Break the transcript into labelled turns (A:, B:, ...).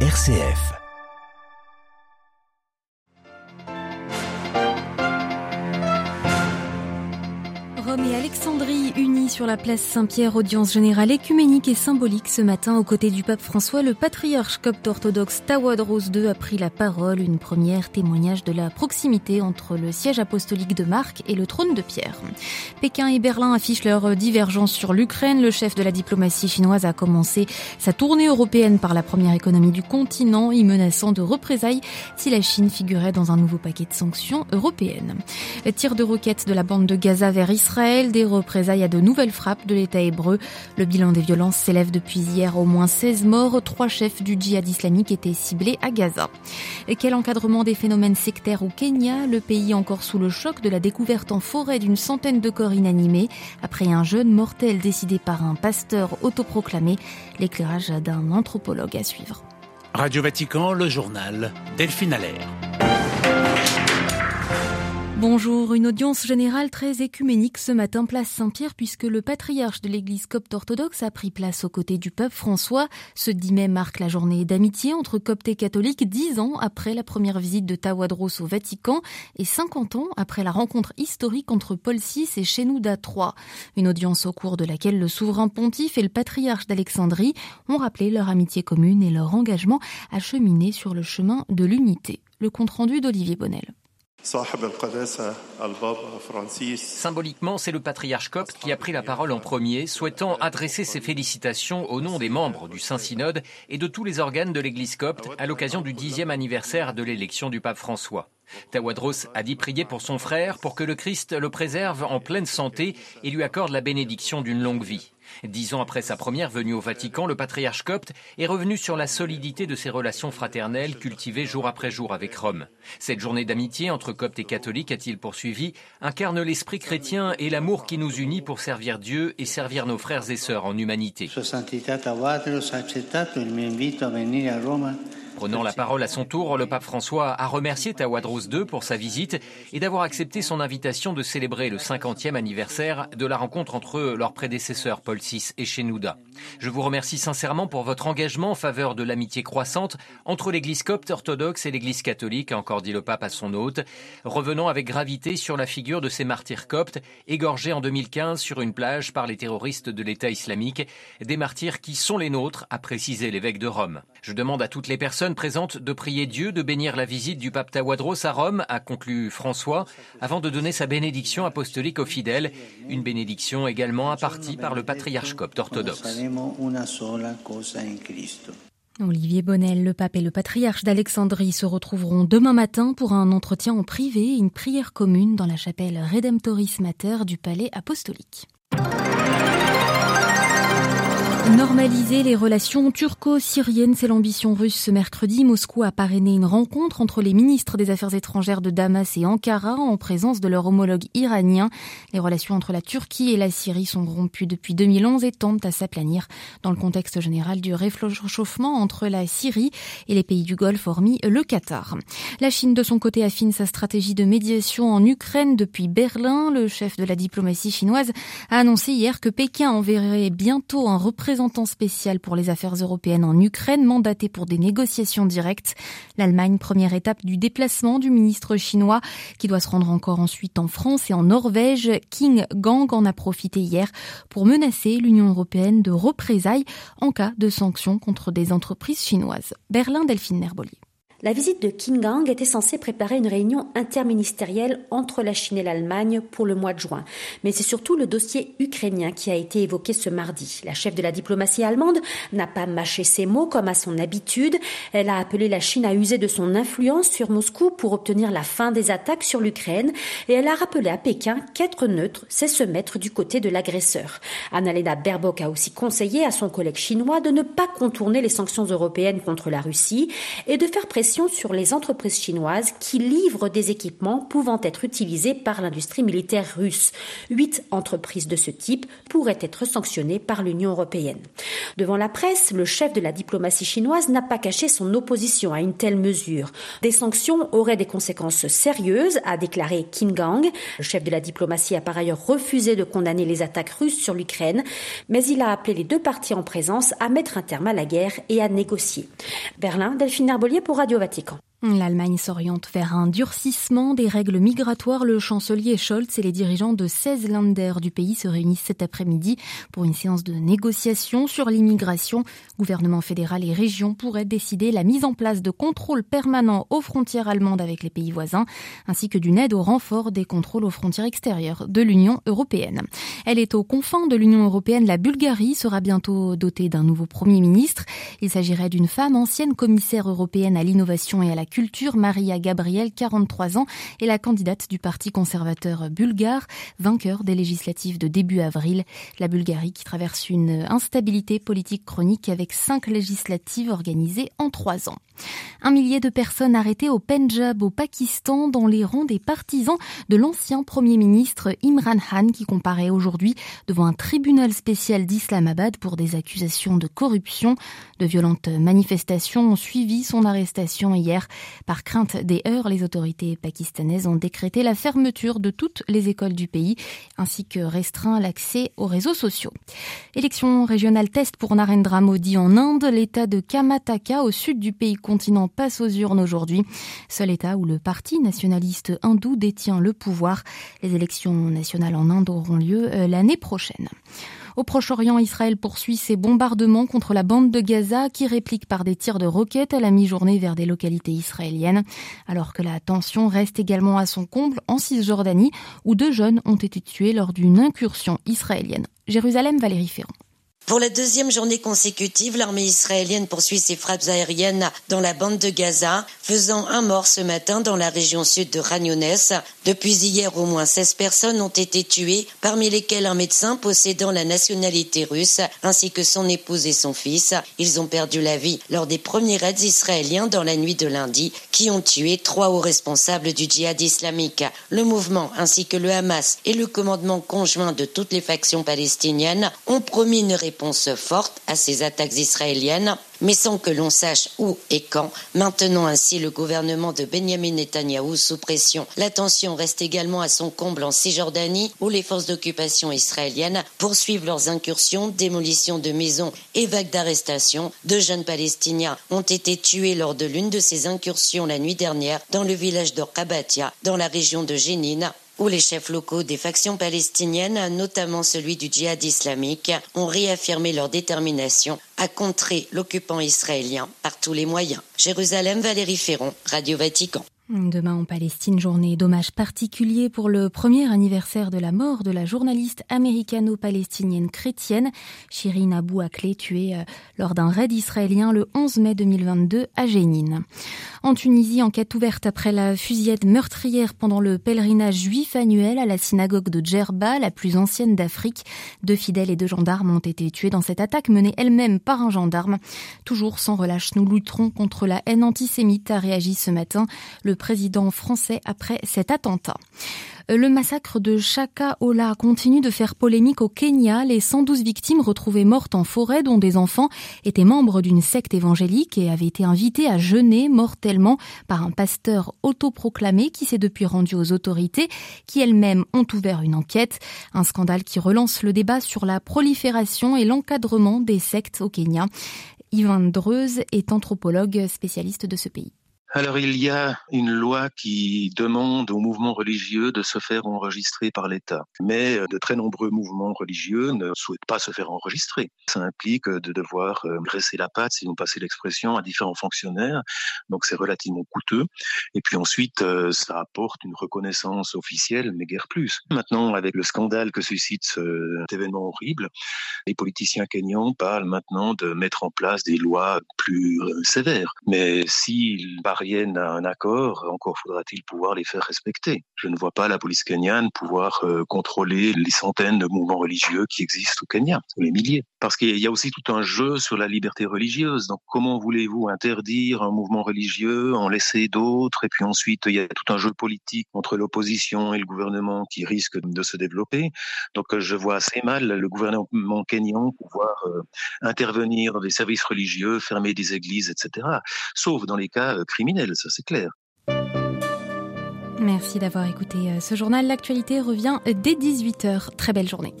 A: RCF.
B: Rome et Alexandrie unis sur la place Saint-Pierre, audience générale écuménique et symbolique ce matin aux côtés du pape François, le patriarche copte orthodoxe Tawadros II a pris la parole, une première témoignage de la proximité entre le siège apostolique de Marc et le trône de Pierre. Pékin et Berlin affichent leur divergence sur l'Ukraine. Le chef de la diplomatie chinoise a commencé sa tournée européenne par la première économie du continent, y menaçant de représailles si la Chine figurait dans un nouveau paquet de sanctions européennes. Tir de roquettes de la bande de Gaza vers Israël des représailles à de nouvelles frappes de l'État hébreu. Le bilan des violences s'élève depuis hier au moins 16 morts. Trois chefs du djihad islamique étaient ciblés à Gaza. Et quel encadrement des phénomènes sectaires au Kenya? Le pays encore sous le choc de la découverte en forêt d'une centaine de corps inanimés après un jeune mortel décidé par un pasteur autoproclamé. L'éclairage d'un anthropologue à suivre.
C: Radio Vatican, le journal Delphine Allaire.
B: Bonjour, une audience générale très écuménique ce matin place Saint-Pierre puisque le patriarche de l'église copte orthodoxe a pris place aux côtés du pape François. Ce 10 mai marque la journée d'amitié entre coptes et catholiques, dix ans après la première visite de Tawadros au Vatican et 50 ans après la rencontre historique entre Paul VI et Shenouda III. Une audience au cours de laquelle le souverain pontife et le patriarche d'Alexandrie ont rappelé leur amitié commune et leur engagement à cheminer sur le chemin de l'unité. Le compte rendu d'Olivier Bonnel.
D: Symboliquement, c'est le patriarche copte qui a pris la parole en premier, souhaitant adresser ses félicitations au nom des membres du Saint-Synode et de tous les organes de l'Église copte à l'occasion du dixième anniversaire de l'élection du pape François. Tawadros a dit prier pour son frère pour que le Christ le préserve en pleine santé et lui accorde la bénédiction d'une longue vie. Dix ans après sa première venue au Vatican, le patriarche copte est revenu sur la solidité de ses relations fraternelles cultivées jour après jour avec Rome. Cette journée d'amitié entre coptes et catholiques, a-t-il poursuivi, incarne l'esprit chrétien et l'amour qui nous unit pour servir Dieu et servir nos frères et sœurs en humanité. Prenant la parole à son tour, le pape François a remercié Tawadros II pour sa visite et d'avoir accepté son invitation de célébrer le 50e anniversaire de la rencontre entre leurs prédécesseurs Paul VI et Shenouda. Je vous remercie sincèrement pour votre engagement en faveur de l'amitié croissante entre l'Église copte orthodoxe et l'Église catholique, a encore dit le pape à son hôte, revenant avec gravité sur la figure de ces martyrs coptes égorgés en 2015 sur une plage par les terroristes de l'État islamique, des martyrs qui sont les nôtres, a précisé l'évêque de Rome. Je demande à toutes les personnes présente de prier Dieu, de bénir la visite du pape Tawadros à Rome, a conclu François, avant de donner sa bénédiction apostolique aux fidèles, une bénédiction également impartie par le patriarche copte orthodoxe.
B: Olivier Bonnel, le pape et le patriarche d'Alexandrie se retrouveront demain matin pour un entretien en privé et une prière commune dans la chapelle Redemptoris Mater du palais apostolique. Normaliser les relations turco-syriennes, c'est l'ambition russe. Ce mercredi, Moscou a parrainé une rencontre entre les ministres des Affaires étrangères de Damas et Ankara en présence de leur homologue iranien. Les relations entre la Turquie et la Syrie sont rompues depuis 2011 et tendent à s'aplanir dans le contexte général du réchauffement entre la Syrie et les pays du Golfe, hormis le Qatar. La Chine, de son côté, affine sa stratégie de médiation en Ukraine depuis Berlin. Le chef de la diplomatie chinoise a annoncé hier que Pékin enverrait bientôt un représentant représentant spécial pour les affaires européennes en Ukraine, mandaté pour des négociations directes. L'Allemagne, première étape du déplacement du ministre chinois, qui doit se rendre encore ensuite en France et en Norvège. King Gang en a profité hier pour menacer l'Union européenne de représailles en cas de sanctions contre des entreprises chinoises. Berlin, Delphine Nerboli.
E: La visite de Kim Gang était censée préparer une réunion interministérielle entre la Chine et l'Allemagne pour le mois de juin. Mais c'est surtout le dossier ukrainien qui a été évoqué ce mardi. La chef de la diplomatie allemande n'a pas mâché ses mots comme à son habitude. Elle a appelé la Chine à user de son influence sur Moscou pour obtenir la fin des attaques sur l'Ukraine et elle a rappelé à Pékin qu'être neutre, c'est se mettre du côté de l'agresseur. Annalena Baerbock a aussi conseillé à son collègue chinois de ne pas contourner les sanctions européennes contre la Russie et de faire pression sur les entreprises chinoises qui livrent des équipements pouvant être utilisés par l'industrie militaire russe. Huit entreprises de ce type pourraient être sanctionnées par l'Union européenne. Devant la presse, le chef de la diplomatie chinoise n'a pas caché son opposition à une telle mesure. Des sanctions auraient des conséquences sérieuses, a déclaré Qin Gang. Le chef de la diplomatie a par ailleurs refusé de condamner les attaques russes sur l'Ukraine, mais il a appelé les deux parties en présence à mettre un terme à la guerre et à négocier. Berlin, Delphine Herbolier pour Radio Vatican.
B: L'Allemagne s'oriente vers un durcissement des règles migratoires. Le chancelier Scholz et les dirigeants de 16 Länder du pays se réunissent cet après-midi pour une séance de négociation sur l'immigration. Gouvernement fédéral et régions pourraient décider la mise en place de contrôles permanents aux frontières allemandes avec les pays voisins, ainsi que d'une aide au renfort des contrôles aux frontières extérieures de l'Union européenne. Elle est aux confins de l'Union européenne. La Bulgarie sera bientôt dotée d'un nouveau Premier ministre. Il s'agirait d'une femme ancienne commissaire européenne à l'innovation et à la culture, Maria Gabriel, 43 ans, est la candidate du Parti conservateur bulgare, vainqueur des législatives de début avril. La Bulgarie qui traverse une instabilité politique chronique avec cinq législatives organisées en trois ans. Un millier de personnes arrêtées au Punjab, au Pakistan, dans les rangs des partisans de l'ancien Premier ministre Imran Khan qui comparaît aujourd'hui devant un tribunal spécial d'Islamabad pour des accusations de corruption. De violentes manifestations ont suivi son arrestation hier. Par crainte des heurts, les autorités pakistanaises ont décrété la fermeture de toutes les écoles du pays ainsi que restreint l'accès aux réseaux sociaux. Élection régionale test pour Narendra Modi en Inde. L'état de Kamataka au sud du pays continent passe aux urnes aujourd'hui. Seul état où le parti nationaliste hindou détient le pouvoir. Les élections nationales en Inde auront lieu euh, l'année prochaine. Au Proche-Orient, Israël poursuit ses bombardements contre la bande de Gaza qui réplique par des tirs de roquettes à la mi-journée vers des localités israéliennes, alors que la tension reste également à son comble en Cisjordanie où deux jeunes ont été tués lors d'une incursion israélienne. Jérusalem, Valérie Ferrand.
A: Pour la deuxième journée consécutive, l'armée israélienne poursuit ses frappes aériennes dans la bande de Gaza, faisant un mort ce matin dans la région sud de Ragnones. Depuis hier, au moins 16 personnes ont été tuées, parmi lesquelles un médecin possédant la nationalité russe, ainsi que son épouse et son fils. Ils ont perdu la vie lors des premiers raids israéliens dans la nuit de lundi, qui ont tué trois hauts responsables du djihad islamique. Le mouvement, ainsi que le Hamas et le commandement conjoint de toutes les factions palestiniennes, ont promis une réponse réponse forte à ces attaques israéliennes, mais sans que l'on sache où et quand, maintenant ainsi le gouvernement de Benjamin Netanyahou sous pression. La tension reste également à son comble en Cisjordanie, où les forces d'occupation israéliennes poursuivent leurs incursions, démolitions de maisons et vagues d'arrestations. Deux jeunes Palestiniens ont été tués lors de l'une de ces incursions la nuit dernière dans le village de dans la région de Jénine, où les chefs locaux des factions palestiniennes, notamment celui du djihad islamique, ont réaffirmé leur détermination à contrer l'occupant israélien par tous les moyens. Jérusalem, Valérie Ferron, Radio Vatican.
B: Demain en Palestine, journée d'hommage particulier pour le premier anniversaire de la mort de la journaliste américano-palestinienne chrétienne Shirin Abu Akleh, tuée euh, lors d'un raid israélien le 11 mai 2022 à Jénine. En Tunisie, enquête ouverte après la fusillade meurtrière pendant le pèlerinage juif annuel à la synagogue de Djerba, la plus ancienne d'Afrique. Deux fidèles et deux gendarmes ont été tués dans cette attaque menée elle-même par un gendarme. Toujours sans relâche, nous lutterons contre la haine antisémite, a réagi ce matin président français après cet attentat. Le massacre de Chaka Ola continue de faire polémique au Kenya. Les 112 victimes retrouvées mortes en forêt, dont des enfants, étaient membres d'une secte évangélique et avaient été invités à jeûner mortellement par un pasteur autoproclamé qui s'est depuis rendu aux autorités, qui elles-mêmes ont ouvert une enquête. Un scandale qui relance le débat sur la prolifération et l'encadrement des sectes au Kenya. Yvan Dreuse est anthropologue spécialiste de ce pays.
F: Alors il y a une loi qui demande aux mouvements religieux de se faire enregistrer par l'État. Mais euh, de très nombreux mouvements religieux ne souhaitent pas se faire enregistrer. Ça implique de devoir euh, graisser la patte, si vous passez l'expression, à différents fonctionnaires. Donc c'est relativement coûteux. Et puis ensuite, euh, ça apporte une reconnaissance officielle, mais guère plus. Maintenant, avec le scandale que suscite cet événement horrible, les politiciens kenyans parlent maintenant de mettre en place des lois plus sévères. Mais s'ils, par à un accord, encore faudra-t-il pouvoir les faire respecter. Je ne vois pas la police kenyane pouvoir euh, contrôler les centaines de mouvements religieux qui existent au Kenya, les milliers. Parce qu'il y a aussi tout un jeu sur la liberté religieuse. Donc comment voulez-vous interdire un mouvement religieux, en laisser d'autres, et puis ensuite il y a tout un jeu politique entre l'opposition et le gouvernement qui risque de se développer. Donc je vois assez mal le gouvernement kenyan pouvoir euh, intervenir dans des services religieux, fermer des églises, etc. Sauf dans les cas euh, criminels, ça c'est clair.
B: Merci d'avoir écouté euh, ce journal. L'actualité revient dès 18h. Très belle journée.